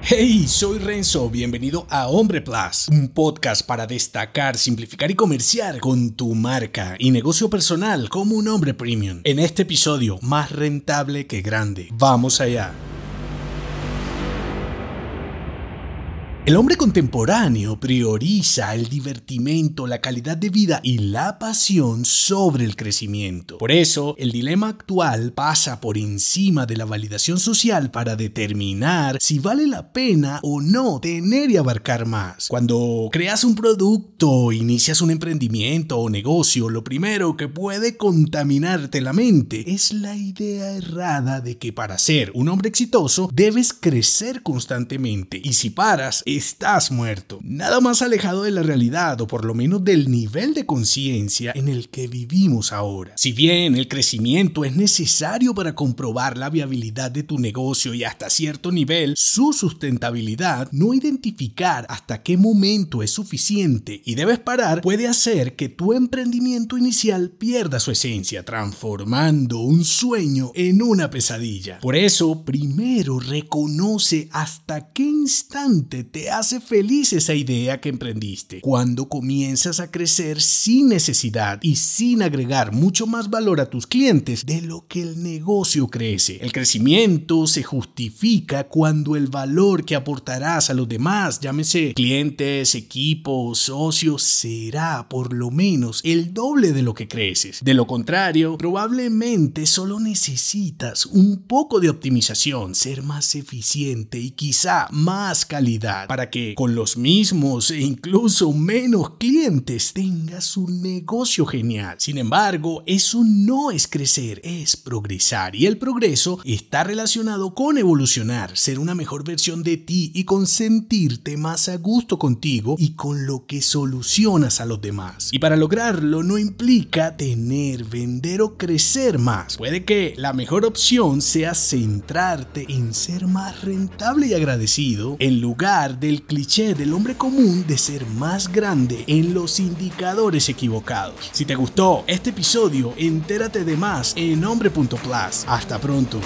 Hey, soy Renzo, bienvenido a Hombre Plus, un podcast para destacar, simplificar y comerciar con tu marca y negocio personal como un hombre premium. En este episodio, más rentable que grande. Vamos allá. El hombre contemporáneo prioriza el divertimento, la calidad de vida y la pasión sobre el crecimiento. Por eso, el dilema actual pasa por encima de la validación social para determinar si vale la pena o no tener y abarcar más. Cuando creas un producto, inicias un emprendimiento o negocio, lo primero que puede contaminarte la mente es la idea errada de que para ser un hombre exitoso debes crecer constantemente y si paras, estás muerto. Nada más alejado de la realidad o por lo menos del nivel de conciencia en el que vivimos ahora. Si bien el crecimiento es necesario para comprobar la viabilidad de tu negocio y hasta cierto nivel su sustentabilidad, no identificar hasta qué momento es suficiente y debes parar puede hacer que tu emprendimiento inicial pierda su esencia, transformando un sueño en una pesadilla. Por eso, primero reconoce hasta qué instante te hace feliz esa idea que emprendiste. Cuando comienzas a crecer sin necesidad y sin agregar mucho más valor a tus clientes de lo que el negocio crece. El crecimiento se justifica cuando el valor que aportarás a los demás, llámese clientes, equipos, socios, será por lo menos el doble de lo que creces. De lo contrario, probablemente solo necesitas un poco de optimización, ser más eficiente y quizá más calidad para que con los mismos e incluso menos clientes tengas un negocio genial. Sin embargo, eso no es crecer, es progresar y el progreso está relacionado con evolucionar, ser una mejor versión de ti y con sentirte más a gusto contigo y con lo que solucionas a los demás. Y para lograrlo no implica tener, vender o crecer más. Puede que la mejor opción sea centrarte en ser más rentable y agradecido en lugar del cliché del hombre común de ser más grande en los indicadores equivocados. Si te gustó este episodio, entérate de más en hombre.plus. Hasta pronto.